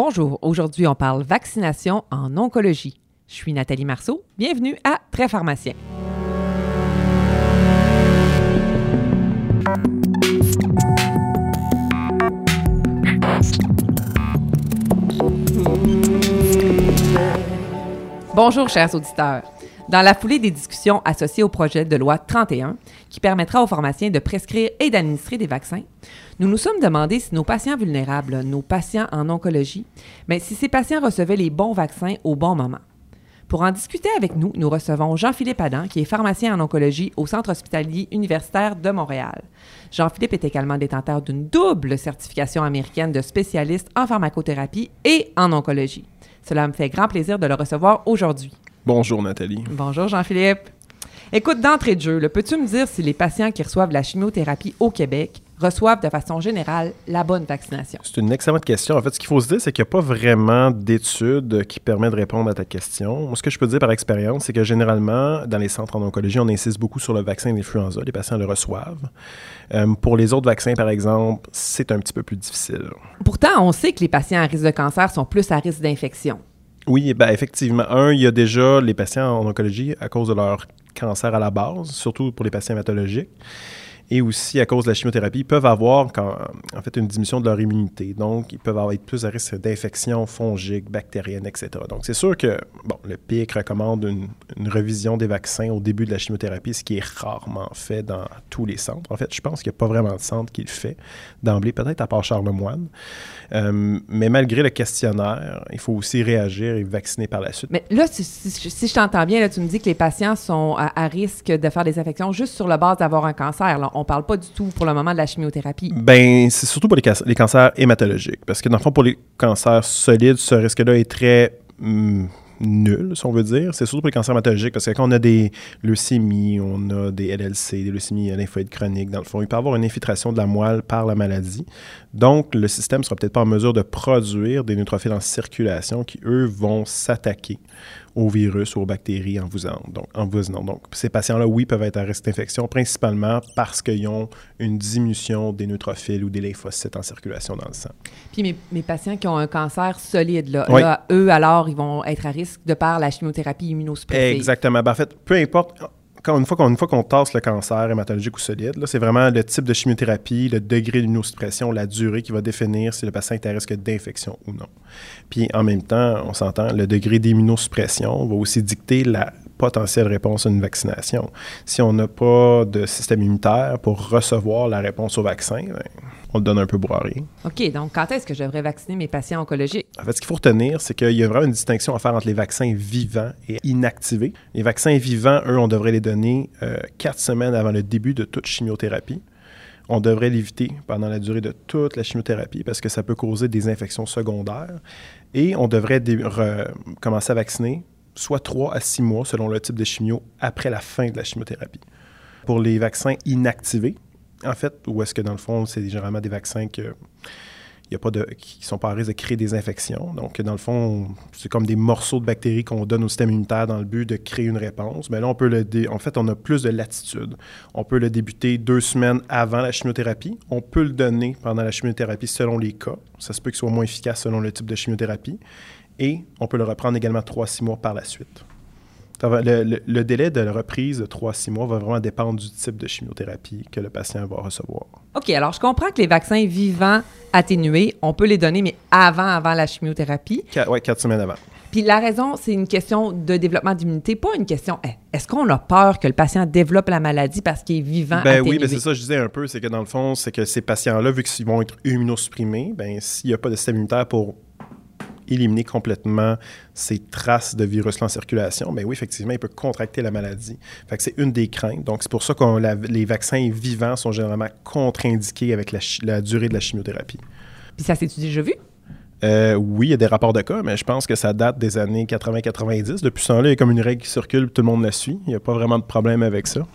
Bonjour, aujourd'hui on parle vaccination en oncologie. Je suis Nathalie Marceau, bienvenue à Très Pharmacien. Bonjour chers auditeurs. Dans la foulée des discussions associées au projet de loi 31, qui permettra aux pharmaciens de prescrire et d'administrer des vaccins, nous nous sommes demandé si nos patients vulnérables, nos patients en oncologie, mais si ces patients recevaient les bons vaccins au bon moment. Pour en discuter avec nous, nous recevons Jean-Philippe Adam, qui est pharmacien en oncologie au Centre hospitalier universitaire de Montréal. Jean-Philippe est également détenteur d'une double certification américaine de spécialiste en pharmacothérapie et en oncologie. Cela me fait grand plaisir de le recevoir aujourd'hui. Bonjour Nathalie. Bonjour Jean-Philippe. Écoute, d'entrée de jeu, peux-tu me dire si les patients qui reçoivent la chimiothérapie au Québec reçoivent de façon générale la bonne vaccination? C'est une excellente question. En fait, ce qu'il faut se dire, c'est qu'il n'y a pas vraiment d'études qui permettent de répondre à ta question. Moi, ce que je peux dire par expérience, c'est que généralement, dans les centres en oncologie, on insiste beaucoup sur le vaccin d'influenza. Les patients le reçoivent. Euh, pour les autres vaccins, par exemple, c'est un petit peu plus difficile. Pourtant, on sait que les patients à risque de cancer sont plus à risque d'infection. Oui, ben effectivement. Un, il y a déjà les patients en oncologie à cause de leur cancer à la base, surtout pour les patients hématologiques et aussi à cause de la chimiothérapie, peuvent avoir en fait une diminution de leur immunité. Donc, ils peuvent avoir, être plus à risque d'infections fongiques, bactériennes, etc. Donc, c'est sûr que bon, le PIC recommande une, revision des vaccins au début de la chimiothérapie, ce qui est rarement fait dans tous les centres. En fait, je pense qu'il n'y a pas vraiment de centre qui le fait d'emblée, peut-être à part Charlemagne. Euh, mais malgré le questionnaire, il faut aussi réagir et vacciner par la suite. Mais là, si, je t'entends bien, tu me dis que les patients sont à, risque de faire des infections juste sur la base d'avoir un cancer. On parle pas du tout pour le moment de la chimiothérapie. Ben, c'est surtout pour les, cancers hématologiques. Parce que dans le fond, pour les cancers solides, ce risque-là est très. Hmm, nul, si on veut dire. C'est surtout pour les cancers hématologiques, parce que quand on a des leucémies, on a des LLC, des leucémies lymphoïdes chroniques, dans le fond, il peut y avoir une infiltration de la moelle par la maladie. Donc, le système sera peut-être pas en mesure de produire des neutrophiles en circulation qui, eux, vont s'attaquer aux virus ou aux bactéries en vous donc, en donc ces patients-là, oui, peuvent être à risque d'infection, principalement parce qu'ils ont une diminution des neutrophiles ou des lymphocytes en circulation dans le sang. Puis mes, mes patients qui ont un cancer solide, là, eux, alors, ils vont être à risque de par la chimiothérapie immunosuppressive. Exactement. Ben, en fait, peu importe une fois qu'on tasse le cancer hématologique ou solide, c'est vraiment le type de chimiothérapie, le degré d'immunosuppression, la durée qui va définir si le patient est à risque d'infection ou non. Puis en même temps, on s'entend, le degré d'immunosuppression va aussi dicter la potentielle réponse à une vaccination. Si on n'a pas de système immunitaire pour recevoir la réponse au vaccin, ben, on le donne un peu boiré. OK, donc quand est-ce que je devrais vacciner mes patients oncologiques? En fait, ce qu'il faut retenir, c'est qu'il y a vraiment une distinction à faire entre les vaccins vivants et inactivés. Les vaccins vivants, eux, on devrait les donner euh, quatre semaines avant le début de toute chimiothérapie. On devrait l'éviter pendant la durée de toute la chimiothérapie parce que ça peut causer des infections secondaires. Et on devrait commencer à vacciner soit trois à six mois selon le type de chimio après la fin de la chimiothérapie. Pour les vaccins inactivés, en fait, ou est-ce que dans le fond, c'est généralement des vaccins que y a pas de, qui sont pas à risque de créer des infections. Donc, dans le fond, c'est comme des morceaux de bactéries qu'on donne au système immunitaire dans le but de créer une réponse. Mais là, on peut le en fait, on a plus de latitude. On peut le débuter deux semaines avant la chimiothérapie. On peut le donner pendant la chimiothérapie selon les cas. Ça se peut qu'il soit moins efficace selon le type de chimiothérapie. Et on peut le reprendre également trois à six mois par la suite. Le, délai de reprise de 3-6 mois va vraiment dépendre du type de chimiothérapie que le patient va recevoir. OK, alors je comprends que les vaccins vivants atténués, on peut les donner, mais avant, avant la chimiothérapie. Oui, quatre semaines avant. Puis la raison, c'est une question de développement d'immunité, pas une question eh, est-ce qu'on a peur que le patient développe la maladie parce qu'il est vivant ben oui, ben c'est ça, je disais un peu, c'est que dans le fond, c'est que ces patients-là, vu qu'ils vont être immunosupprimés, ben s'il n'y a pas de système immunitaire pour éliminer complètement ces traces de virus en circulation, bien oui, effectivement, il peut contracter la maladie. Fait que c'est une des craintes. Donc, c'est pour ça que les vaccins vivants sont généralement contre-indiqués avec la, durée de la chimiothérapie. Puis ça s'est-tu déjà vu? Euh, oui, il y a des rapports de cas, mais je pense que ça date des années 80-90. Depuis ce temps-là, il y a comme une règle qui circule, tout le monde la suit. Il n'y a pas vraiment de problème avec ça.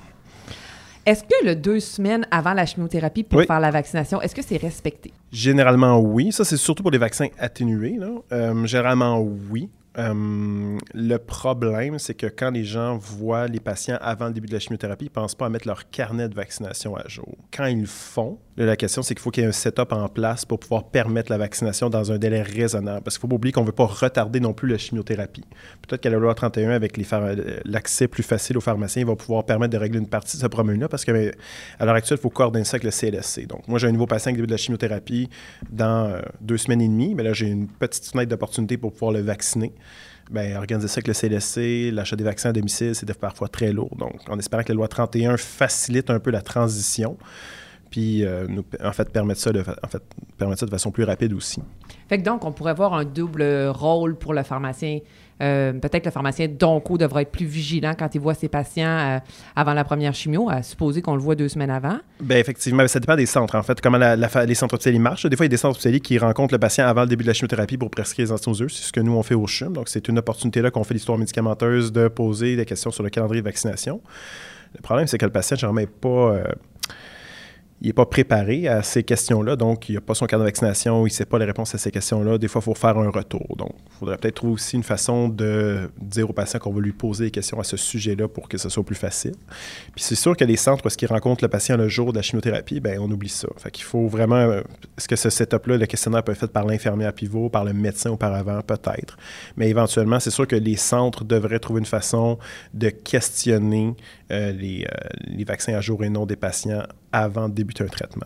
Est-ce que le deux semaines avant la chimiothérapie pour faire la vaccination, est-ce que c'est respecté? Généralement, oui. Ça, c'est surtout pour les vaccins atténués. Euh, généralement, oui. Euh, le problème, c'est que quand les gens voient les patients avant le début de la chimiothérapie, ils ne pensent pas à mettre leur carnet de vaccination à jour. Quand ils le font, la question, c'est qu'il faut qu'il y ait un setup en place pour pouvoir permettre la vaccination dans un délai raisonnable. Parce qu'il faut pas oublier qu'on ne veut pas retarder non plus la chimiothérapie. Peut-être qu'à la loi 31, avec l'accès plus facile aux pharmaciens, va pouvoir permettre de régler une partie de ce problème-là. Parce qu'à l'heure actuelle, il faut coordonner ça avec le CLSC. Donc, moi, j'ai un nouveau patient qui débute de la chimiothérapie dans euh, deux semaines et demie. Mais là, j'ai une petite fenêtre d'opportunité pour pouvoir le vacciner. Bien, organiser ça avec le CLSC, l'achat des vaccins à domicile, c'est parfois très lourd. Donc, en espérant que la loi 31 facilite un peu la transition puis euh, nous, en fait, permettre ça, de, en fait, permettre ça de façon plus rapide aussi. Fait que donc, on pourrait avoir un double rôle pour le pharmacien. Euh, peut-être le pharmacien d'onco devrait être plus vigilant quand il voit ses patients euh, avant la première chimio, à supposer qu'on le voit deux semaines avant. Bien, effectivement, ça dépend des centres, en fait, comment les centres hospitaliers marchent. Des fois, il y a des centres hospitaliers qui rencontrent le patient avant le début de la chimiothérapie pour prescrire les antinoseurs. C'est ce que nous, on fait au CHUM. Donc, c'est une opportunité là qu'on fait l'histoire médicamenteuse de poser des questions sur le calendrier de vaccination. Le problème, c'est que le patient, généralement, n'est pas il n'est pas préparé à ces questions-là, donc il n'a pas son cadre de vaccination, il ne sait pas les réponses à ces questions-là. Des fois, il faut faire un retour. Donc, il faudrait peut-être trouver aussi une façon de dire au patient qu'on va lui poser des questions à ce sujet-là pour que ce soit plus facile. Puis c'est sûr que les centres, parce qu'ils rencontrent le patient le jour de la chimiothérapie, ben on oublie ça. Fait qu'il faut vraiment... Est-ce que ce setup-là, le questionnaire peut être fait par l'infirmière pivot, par le médecin auparavant? Peut-être. Mais éventuellement, c'est sûr que les centres devraient trouver une façon de questionner euh, les, euh, les vaccins à jour et non des patients avant de débuter un traitement.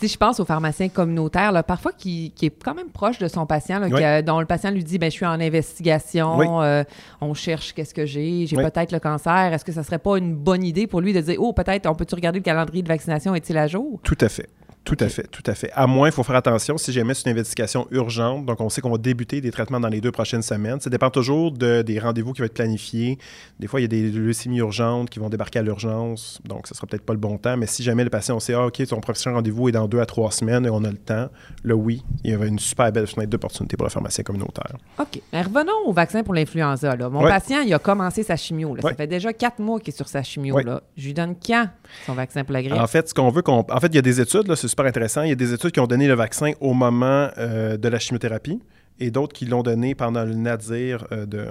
Si je pense au pharmacien communautaire, là, parfois qui, qui, est quand même proche de son patient, là, dont le patient lui dit ben, Je suis en investigation, euh, on cherche qu'est-ce que j'ai, j'ai peut-être le cancer. Est-ce que ça serait pas une bonne idée pour lui de dire Oh, peut-être, on peut-tu regarder le calendrier de vaccination, est-il à jour? Tout à fait. Tout à fait, tout à fait. À moins, il faut faire attention si jamais c'est une investigation urgente. Donc, on sait qu'on va débuter des traitements dans les deux prochaines semaines. Ça dépend toujours de, des rendez-vous qui vont être planifiés. Des fois, il y a des leucémies urgentes qui vont débarquer à l'urgence. Donc, ce sera peut-être pas le bon temps. Mais si jamais le patient, on sait, ah, OK, son prochain rendez-vous est dans deux à trois semaines et on a le temps, là, oui, il y avait une super belle fenêtre d'opportunité pour le pharmacien communautaire. OK. Mais revenons au vaccin pour l'influenza. Mon patient, il a commencé sa chimio. Ça fait déjà quatre mois qu'il est sur sa chimio. Là. Je lui donne quand son vaccin pour la grippe? En fait, ce qu'on veut qu'on. En fait, il y a des études, c'est intéressant. Il y a des études qui ont donné le vaccin au moment euh, de la chimiothérapie et d'autres qui l'ont donné pendant le nadir euh, de,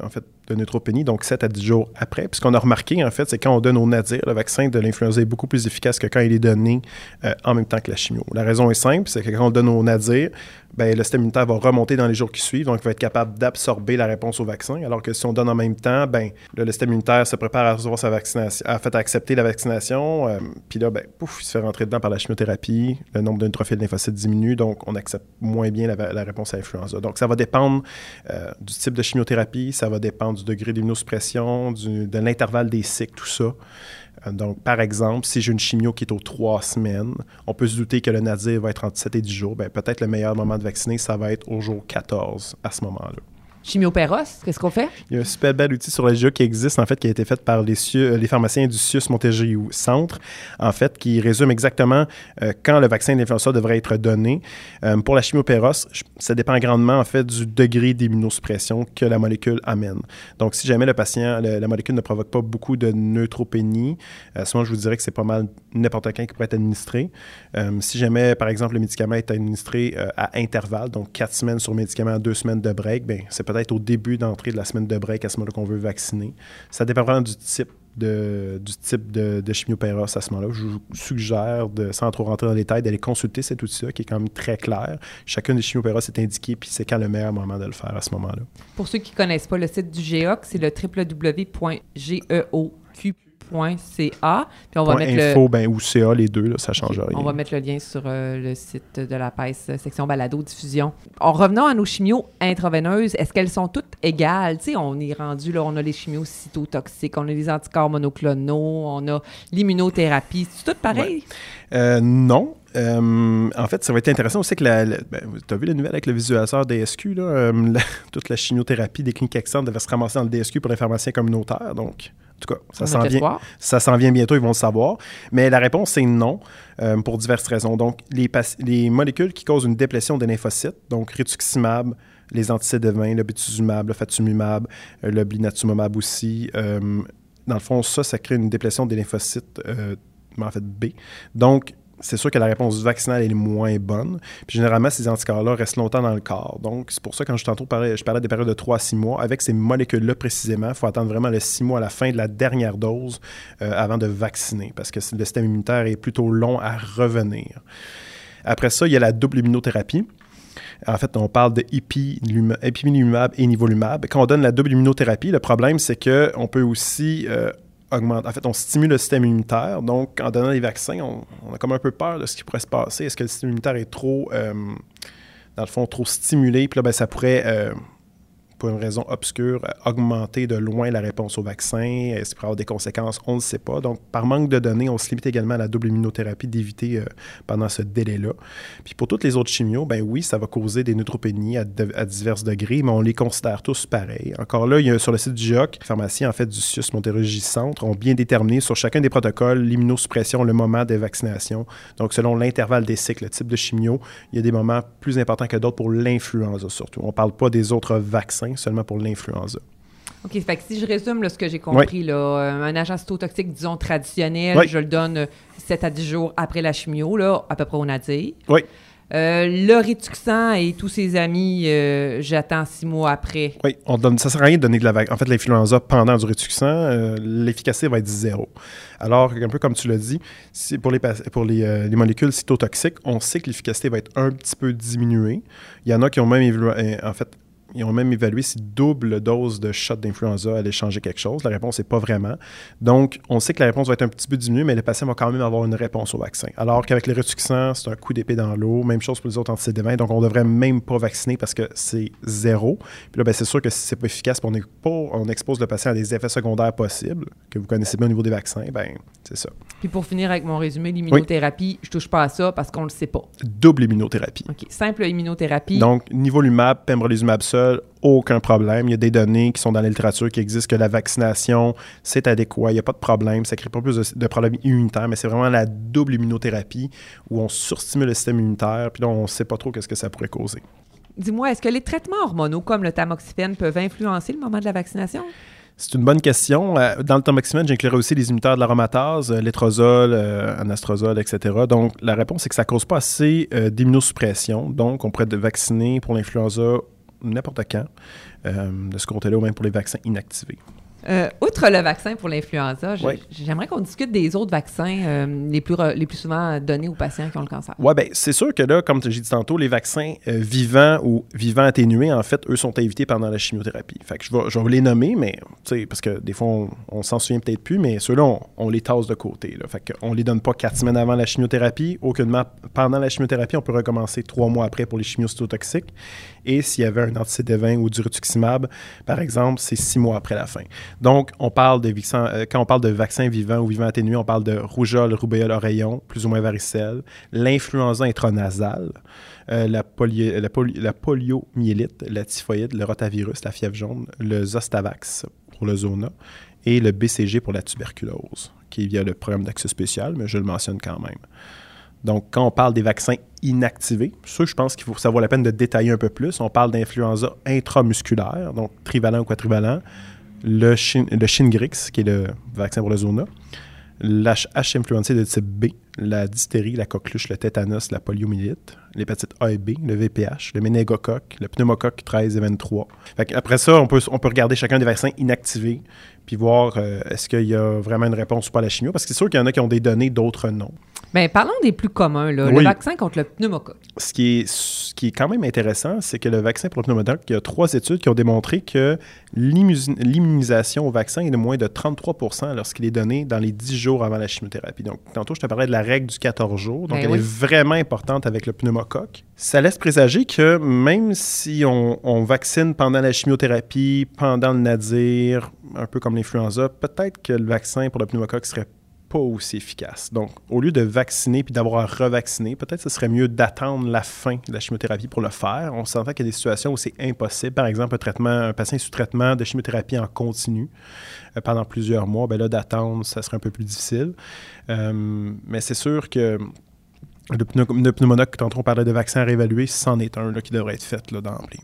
de neutropénie, donc 7 à 10 jours après. Puis ce qu'on a remarqué, en fait, c'est quand on donne au nadir, le vaccin de l'influenza est beaucoup plus efficace que quand il est donné euh, en même temps que la chimio. La raison est simple, c'est que quand on donne au nadir, ben, le système immunitaire va remonter dans les jours qui suivent, donc il va être capable d'absorber la réponse au vaccin, alors que si on donne en même temps, ben, le système immunitaire se prépare à recevoir sa vaccination, à, fait, accepter la vaccination, euh, puis là, ben, pouf, il se fait rentrer dedans par la chimiothérapie, le nombre de neutrophils lymphocytes diminue, donc on accepte moins bien la, réponse à l'influenza. Donc ça va dépendre euh, du type de chimiothérapie, ça va dépendre du degré d'immunosuppression, de l'intervalle des cycles, tout ça. Euh, donc, par exemple, si j'ai une chimio qui est aux trois semaines, on peut se douter que le nadir va être entre 7 et 10 jours. Ben, peut-être le meilleur moment de vacciner, ça va être au jour 14 à ce moment-là. Chimiopéros, qu'est-ce qu'on fait? Il y a un super bel outil sur le jeu qui existe, en fait, qui a été fait par les, euh, pharmaciens du CIUS Montérégie Centre, en fait, qui résume exactement euh, quand le vaccin d'influenza devrait être donné. Euh, pour la chimiopéros, ça dépend grandement, en fait, du degré d'immunosuppression que la molécule amène. Donc, si jamais le patient, la molécule ne provoque pas beaucoup de neutropénie, à ce moment, je vous dirais que c'est pas mal n'importe quand qui pourrait être administré. si jamais, par exemple, le médicament est administré à intervalle, donc quatre semaines sur médicament, deux semaines de break, bien, c'est peut-être au début d'entrée de la semaine de break à ce moment-là qu'on veut vacciner. Ça dépend vraiment du type de, du type de, à ce moment-là. Je vous suggère, de, sans trop rentrer dans les détails, d'aller consulter cet outil-là qui est quand même très clair. Chacune des chimiopéros est indiqué, puis c'est quand le meilleur moment de le faire à ce moment-là. Pour ceux qui ne connaissent pas le site du GEOC, c'est le www.geoq .ca. Puis on va mettre info, ben, ou CA, les deux, là, ça change rien. On va mettre le lien sur euh, le site de la PES, euh, section balado diffusion. En revenant à nos chimios intraveineuses, est-ce qu'elles sont toutes égales? Tu sais, on est rendu, là, on a les chimios cytotoxiques, on a les anticorps monoclonaux, on a l'immunothérapie. C'est tout pareil? Euh, non. En fait, ça va être intéressant aussi que la. Ben, tu as vu la nouvelle avec le visualisateur DSQ, là, toute la chimiothérapie des cliniques externes devait se ramasser dans le DSQ pour les pharmaciens communautaires. Donc, en tout cas, ça s'en vient, ça s'en vient bientôt, ils vont le savoir. Mais la réponse, c'est non, euh, pour diverses raisons. Donc, les, les, molécules qui causent une déplétion des lymphocytes, donc rituximab, les anti-CD20, le bituzumab, le fatumumab, euh, le blinatumomab aussi, euh, dans le fond, ça, ça crée une déplétion des lymphocytes, en fait B. Donc, c'est sûr que la réponse vaccinale est moins bonne. Puis généralement, ces anticorps-là restent longtemps dans le corps. Donc, c'est pour ça, quand je tantôt parlais, je parlais des périodes de 3 à 6 mois, avec ces molécules-là précisément, il faut attendre vraiment les 6 mois à la fin de la dernière dose euh, avant de vacciner, parce que le système immunitaire est plutôt long à revenir. Après ça, il y a la double immunothérapie. En fait, on parle de ipilimumab et nivolumab. Quand on donne la double immunothérapie, le problème, c'est qu'on peut aussi euh, en fait, on stimule le système immunitaire. Donc, en donnant les vaccins, on, a comme un peu peur de ce qui pourrait se passer. Est-ce que le système immunitaire est trop, euh, dans le fond, trop stimulé? Puis là, ben, ça pourrait euh, pour une raison obscure, augmenter de loin la réponse au vaccin? Est-ce qu'il pourrait avoir des conséquences? On ne sait pas. Donc, par manque de données, on se limite également à la double immunothérapie d'éviter euh, pendant ce délai-là. Puis pour toutes les autres chimios, ben oui, ça va causer des neutropénies à, divers degrés, mais on les considère tous pareils. Encore là, il y a, sur le site du GIOC, les pharmaciens en fait du CIUS Montérégie Centre ont bien déterminé sur chacun des protocoles l'immunosuppression, le moment des vaccinations. Donc, selon l'intervalle des cycles, le type de chimio, il y a des moments plus importants que d'autres pour l'influenza surtout. On ne parle pas des autres vaccins seulement pour l'influenza. OK, fait que si je résume ce que j'ai compris, là, euh, un agent cytotoxique, disons, traditionnel, je le donne 7 à 10 jours après la chimio, là, à peu près au nadir. Oui. Euh, le Rituxan et tous ses amis, euh, j'attends six mois après. Oui, on donne, ça ne sert à rien de donner de la En fait, l'influenza pendant du Rituxan, l'efficacité va être zéro. Alors, un peu comme tu l'as dit, pour, les, pour les, les, molécules cytotoxiques, on sait que l'efficacité va être un petit peu diminuée. Il y en a qui ont même en fait, ils ont même évalué si double dose de shot d'influenza allait changer quelque chose. La réponse n'est pas vraiment. Donc, on sait que la réponse va être un petit peu diminuée, mais les patients vont quand même avoir une réponse au vaccin. Alors qu'avec les rétuxants, c'est un coup d'épée dans l'eau. Même chose pour les autres anticidémins. Donc, on ne devrait même pas vacciner parce que c'est zéro. Puis là, ben, c'est sûr que si c'est pas efficace, on, pas, on expose le patient à des effets secondaires possibles, que vous connaissez bien au niveau des vaccins, ben c'est ça. Puis pour finir avec mon résumé, l'immunothérapie, je touche pas à ça parce qu'on ne le sait pas. Double immunothérapie. OK. Simple immunothérapie. Donc, nivolumab, pembrolizumab seul, aucun problème. Il y a des données qui sont dans la littérature qui existent que la vaccination, c'est adéquat, il n'y a pas de problème, ça ne crée pas plus de, problèmes immunitaires, mais c'est vraiment la double immunothérapie où on surstimule le système immunitaire, puis là, on ne sait pas trop qu'est-ce que ça pourrait causer. Dis-moi, est-ce que les traitements hormonaux comme le tamoxifène peuvent influencer le moment de la vaccination? C'est une bonne question. Euh, dans le tamoxifène, j'inclurais aussi les inhibiteurs de l'aromatase, euh, l'étrozole, euh, anastrozole, etc. Donc, la réponse, c'est que ça ne cause pas assez d'immunosuppression. Donc, on pourrait vacciner pour l'influenza n'importe quand, euh, de ce côté-là, ou même pour les vaccins inactivés. Euh, outre le vaccin pour l'influenza, j'aimerais qu'on discute des autres vaccins euh, les, plus les plus souvent donnés aux patients qui ont le cancer. Oui, bien, c'est sûr que là, comme j'ai dit tantôt, les vaccins vivants ou vivants atténués, en fait, eux sont invités pendant la chimiothérapie. Fait que je vais, je vais les nommer, mais, parce que des fois, on, s'en souvient peut-être plus, mais ceux-là, on, les tasse de côté. Là. Fait qu'on les donne pas quatre semaines avant la chimiothérapie. Aucunement pendant la chimiothérapie, on peut recommencer trois mois après pour les chimiocytotoxiques. Et s'il y avait un anti-CD20 ou du rituximab, par exemple, c'est six mois après la fin. Donc, on parle de euh, quand on parle de vaccins vivants ou vivants atténués, on parle de rougeole, rubéole, oreillon, plus ou moins varicelle, l'influenza intranasale, euh, la, la, poliomyélite, la typhoïde, le rotavirus, la fièvre jaune, le Zostavax pour le zona et le BCG pour la tuberculose, qui est via le programme d'accès spécial, mais je le mentionne quand même. Donc, quand on parle des vaccins inactivés, ça, je pense qu'il faut savoir la peine de détailler un peu plus. On parle d'influenza intramusculaire, donc trivalent ou quadrivalent, le, Shingrix, qui est le vaccin pour le zona, l'H influenza de type B, la dystérie, la coqueluche, le tétanos, la poliomyélite, l'hépatite A et B, le VPH, le méningocoque, le pneumocoque 13 et 23. Après ça, on peut, on peut regarder chacun des vaccins inactivés puis voir euh, est-ce qu'il y a vraiment une réponse ou pas à la chimio, parce que c'est sûr qu'il y en a qui ont des données, d'autres non. Bien, parlons des plus communs, là. le vaccin contre le pneumocoque. Ce qui est, ce qui est quand même intéressant, c'est que le vaccin pour le pneumocoque, il y a trois études qui ont démontré que l'immunisation au vaccin est de moins de 33 lorsqu'il est donné dans les 10 jours avant la chimiothérapie. Donc, tantôt, je te parlais de la règle du 14 jours, donc ben elle est vraiment importante avec le pneumocoque. Ça laisse présager que même si on, on vaccine pendant la chimiothérapie, pendant le nadir, un peu comme l'influenza, peut-être que le vaccin pour le pneumocoque serait aussi efficace. Donc, au lieu de vacciner puis d'avoir à revacciné, peut-être ce serait mieux d'attendre la fin de la chimiothérapie pour le faire. On s'entend qu'il y a des situations où c'est impossible. Par exemple, un patient sous traitement de chimiothérapie en continu euh, pendant plusieurs mois, ben là, d'attendre, ça serait un peu plus difficile. Euh, mais c'est sûr que le, pneumonoc, quand on parlait de vaccin à réévaluer, c'en est un qui devrait être fait d'emblée.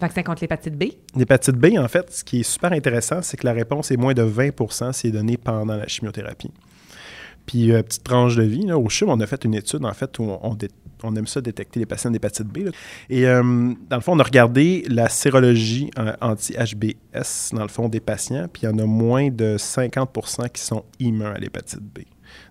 Vaccin contre l'hépatite B? L'hépatite B, en fait, ce qui est super intéressant, c'est que la réponse est moins de 20 si est donnée pendant la chimiothérapie. Puis, euh, petite tranche de vie, là, au CHUM, on a fait une étude, en fait, où on, aime ça détecter les patients d'hépatite B. Et euh, dans le fond, on a regardé la sérologie euh, anti-HBS, dans le fond, des patients, puis il y en a moins de 50% qui sont immuns à l'hépatite B.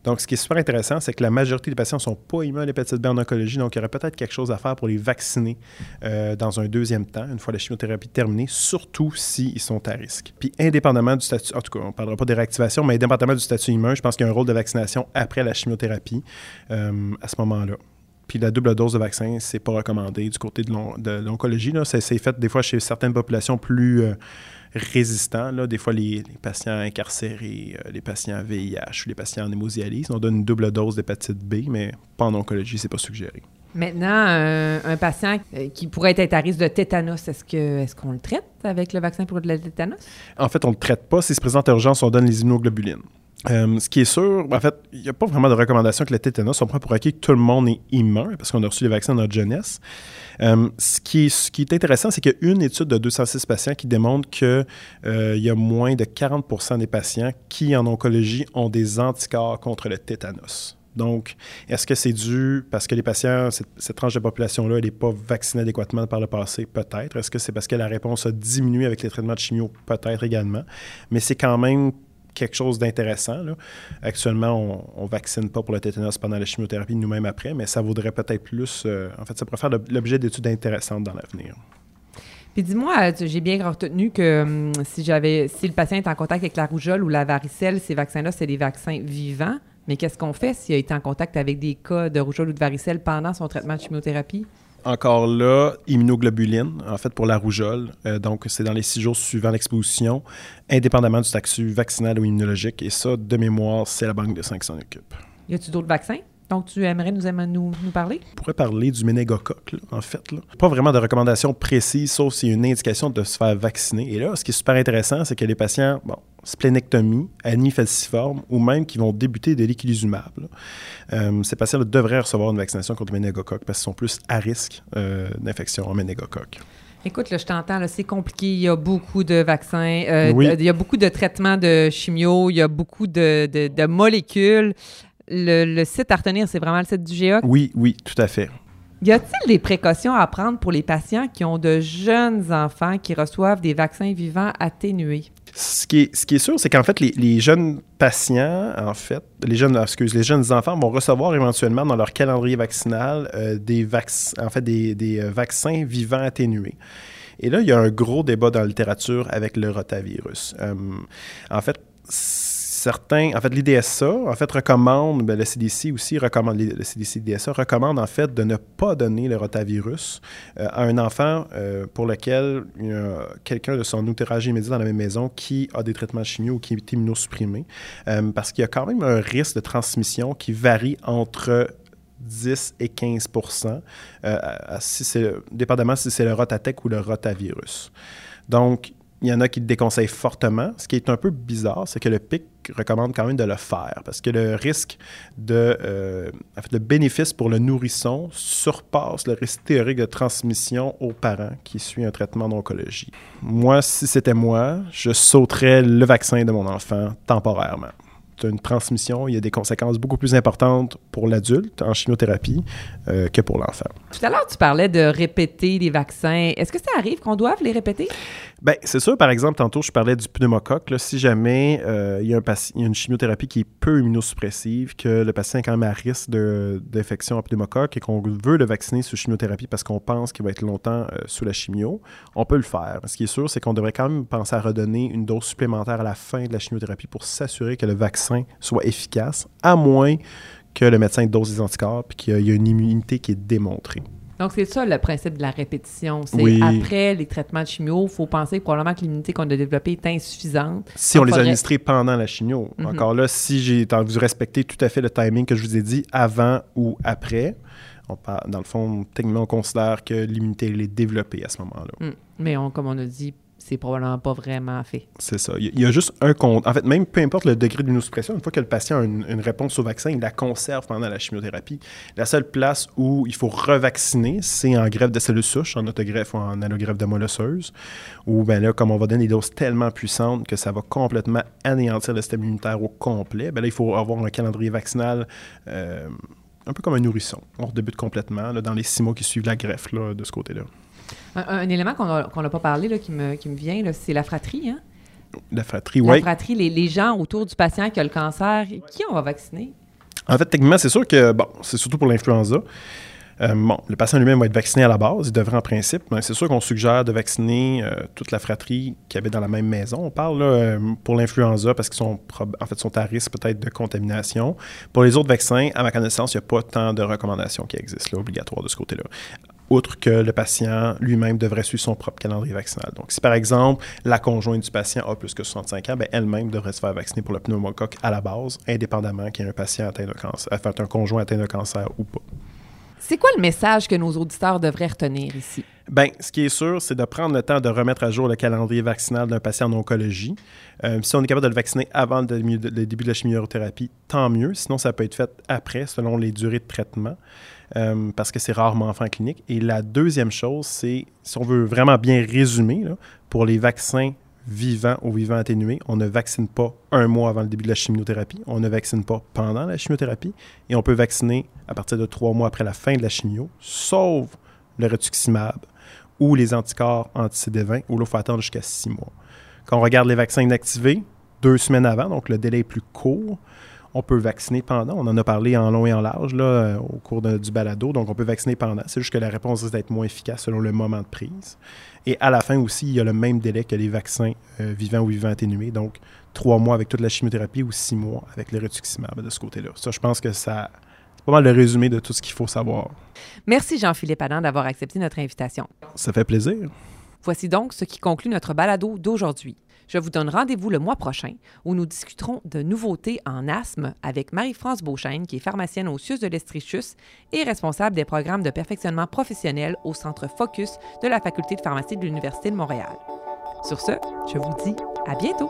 Donc, ce qui est super intéressant, c'est que la majorité des patients ne sont pas immuns à l'hépatite B en oncologie, donc il y aurait peut-être quelque chose à faire pour les vacciner euh, dans un deuxième temps, une fois la chimiothérapie terminée, surtout s'ils sont à risque. Puis, indépendamment du statut, en tout cas, on ne parlera pas des réactivations, mais indépendamment du statut immun, je pense qu'il y a un rôle de vaccination après la chimiothérapie euh, à ce moment-là. Puis la double dose de vaccin, c'est pas recommandé du côté de l'oncologie. C'est fait des fois chez certaines populations plus euh, résistants. Là. Des fois, les, patients incarcérés, euh, les patients VIH ou les patients en hémodialyse, on donne une double dose d'hépatite B, mais pas en oncologie, c'est pas suggéré. Maintenant, un, patient euh, qui pourrait être à risque de tétanos, est-ce qu'on est qu'on le traite avec le vaccin pour le tétanos? En fait, on ne le traite pas. S'il se présente à urgence, on donne les immunoglobulines. Euh, ce qui est sûr, en fait, il n'y a pas vraiment de recommandation que le tétanos, on prend pour acquis que tout le monde est immun parce qu'on a reçu les vaccins dans notre jeunesse. Euh, ce, qui est, intéressant, c'est qu'il y a une étude de 206 patients qui démontre qu'il euh, y a moins de 40 des patients qui, en oncologie, ont des anticorps contre le tétanos. Donc, est-ce que c'est dû parce que les patients, cette, tranche de population-là, elle n'est pas vaccinée adéquatement par le passé? Peut-être. Est-ce que c'est parce que la réponse a diminué avec les traitements de chimio? Peut-être également. Mais c'est quand même quelque chose d'intéressant. Actuellement, on ne vaccine pas pour le tétanos pendant la chimiothérapie, nous-mêmes après, mais ça vaudrait peut-être plus. Euh, en fait, ça pourrait faire l'objet d'études intéressantes dans l'avenir. Puis dis-moi, j'ai bien retenu que hum, si j'avais, si le patient est en contact avec la rougeole ou la varicelle, ces vaccins-là, c'est des vaccins vivants. Mais qu'est-ce qu'on fait s'il a été en contact avec des cas de rougeole ou de varicelle pendant son traitement de chimiothérapie? Encore là, immunoglobuline, en fait, pour la rougeole. Euh, donc, c'est dans les six jours suivant l'exposition, indépendamment du statut vaccinal ou immunologique. Et ça, de mémoire, c'est la Banque de sang qui s'en occupe. Y a-t-il d'autres vaccins? Donc, tu aimerais nous, nous, nous parler? On pourrait parler du ménégocoque, en fait. Là. Pas vraiment de recommandations précises, sauf s'il y a une indication de se faire vacciner. Et là, ce qui est super intéressant, c'est que les patients, bon, splénectomie, anémie falciforme ou même qui vont débuter de l'équilizumab. Euh, ces patients devraient recevoir une vaccination contre le ménégocoque parce qu'ils sont plus à risque euh, d'infection en ménégocoque. Écoute, là, je t'entends, c'est compliqué. Il y a beaucoup de vaccins, euh, il y a beaucoup de traitements de chimio, il y a beaucoup de, molécules. Le, site à retenir, c'est vraiment le site du GEOC? Oui, oui, tout à fait. Y a-t-il des précautions à prendre pour les patients qui ont de jeunes enfants qui reçoivent des vaccins vivants atténués? Ce qui est, ce qui est sûr, c'est qu'en fait, les, jeunes patients, en fait, les jeunes, excuse, les jeunes enfants vont recevoir éventuellement dans leur calendrier vaccinal euh, des, en fait, des, des euh, vaccins vivants atténués. Et là, il y a un gros débat dans la littérature avec le rotavirus. Euh, en fait, certains, en fait, l'IDSA, recommande, ben, le CDC aussi recommande, le CDC DSA recommande, en fait, de ne pas donner le rotavirus euh, à un enfant euh, pour lequel il y a quelqu'un de son entourage immédiat dans la même maison qui a des traitements chimiques ou qui est immunosupprimé, euh, parce qu'il y a quand même un risque de transmission qui varie entre 10 et 15 si dépendamment si c'est le rotatec ou le rotavirus. Donc, il y en a qui le déconseillent fortement. Ce qui est un peu bizarre, c'est que le PIC recommande quand même de le faire parce que le risque de, euh, bénéfice pour le nourrisson surpasse le risque théorique de transmission aux parents qui suit un traitement d'oncologie. Moi, si c'était moi, je sauterais le vaccin de mon enfant temporairement une transmission, il y a des conséquences beaucoup plus importantes pour l'adulte en chimiothérapie euh, que pour l'enfant. Tout à l'heure, tu parlais de répéter les vaccins. Est-ce que ça arrive qu'on doive les répéter? Bien, c'est sûr. Par exemple, tantôt, je parlais du pneumocoque. si jamais euh, il, y a une chimiothérapie qui est peu immunosuppressive, que le patient est quand même à risque d'infection en pneumocoque et qu'on veut le vacciner sous chimiothérapie parce qu'on pense qu'il va être longtemps euh, sous la chimio, on peut le faire. Ce qui est sûr, c'est qu'on devrait quand même penser à redonner une dose supplémentaire à la fin de la chimiothérapie pour s'assurer que le vaccin soit efficace, à moins que le médecin dose des anticorps et qu'il y a une immunité qui est démontrée. Donc, c'est ça le principe de la répétition. C'est après les traitements de chimio, il faut penser probablement que l'immunité qu'on a développée est insuffisante. Si on les a administrés pendant la chimio. Mhm. Encore là, si j'ai vous respectez tout à fait le timing que je vous ai dit avant ou après, on dans le fond, techniquement, on considère que l'immunité est développée à ce moment-là. Mm. Mais on, comme on a dit, c'est probablement pas vraiment fait. C'est ça. Il y a juste un compte. En fait, même peu importe le degré d'immunosuppression, une fois que le patient a une, réponse au vaccin, il la conserve pendant la chimiothérapie. La seule place où il faut revacciner, c'est en greffe de cellules souches, en autogreffe ou en allogreffe de moelle osseuse, où, ben là, comme on va donner des doses tellement puissantes que ça va complètement anéantir le système immunitaire au complet, ben là, il faut avoir un calendrier vaccinal. Euh, un peu comme un nourrisson. On débute complètement dans les six mois qui suivent la greffe là, de ce côté-là. Un, élément qu'on n'a pas parlé, là, qui, me, qui me vient, c'est la fratrie. Hein? La fratrie, oui. La fratrie, les, les, gens autour du patient qui a le cancer, qui on va vacciner? En fait, techniquement, c'est sûr que, bon, c'est surtout pour l'influenza. Euh, bon, le patient lui-même va être vacciné à la base, il devrait en principe, mais c'est sûr qu'on suggère de vacciner euh, toute la fratrie qui habite dans la même maison. On parle là, euh, pour l'influenza parce qu'ils sont, en fait, sont à risque peut-être de contamination. Pour les autres vaccins, à ma connaissance, il n'y a pas tant de recommandations qui existent là, obligatoires de ce côté-là outre que le patient lui-même devrait suivre son propre calendrier vaccinal. Donc, si par exemple la conjointe du patient a plus que 65 ans, ben, elle-même devrait se faire vacciner pour le pneumocoque à la base, indépendamment qu'il y ait un patient atteint de cancer, enfin un conjoint atteint de cancer ou pas. C'est quoi le message que nos auditeurs devraient retenir ici? Bien, ce qui est sûr, c'est de prendre le temps de remettre à jour le calendrier vaccinal d'un patient en oncologie. Euh, si on est capable de le vacciner avant le, début de la chimiothérapie, tant mieux. Sinon, ça peut être fait après, selon les durées de traitement, euh, parce que c'est rarement en clinique. Et la deuxième chose, c'est, si on veut vraiment bien résumer, pour les vaccins vivant ou vivant atténué, on ne vaccine pas un mois avant le début de la chimiothérapie, on ne vaccine pas pendant la chimiothérapie, et on peut vacciner à partir de trois mois après la fin de la chimio, sauf le rituximab ou les anticorps anti-CD20, où là, il faut attendre jusqu'à six mois. Quand on regarde les vaccins inactivés, deux semaines avant, donc le délai est plus court, on peut vacciner pendant. On en a parlé en long et en large là, euh, au cours du balado. Donc, on peut vacciner pendant. C'est juste que la réponse risque d'être moins efficace selon le moment de prise. Et à la fin aussi, il y a le même délai que les vaccins euh, vivants ou vivants atténués. Donc, trois mois avec toute la chimiothérapie ou six mois avec le rituximab de ce côté-là. Ça, je pense que ça, pas mal le résumé de tout ce qu'il faut savoir. Merci Jean-Philippe Adam d'avoir accepté notre invitation. Ça fait plaisir. Voici donc ce qui conclut notre balado d'aujourd'hui. Je vous donne rendez-vous le mois prochain où nous discuterons de nouveautés en asthme avec Marie-France Beauchesne, qui est pharmacienne au CIUS de l'Estrichus et responsable des programmes de perfectionnement professionnel au Centre Focus de la Faculté de pharmacie de l'Université de Montréal. Sur ce, je vous dis à bientôt!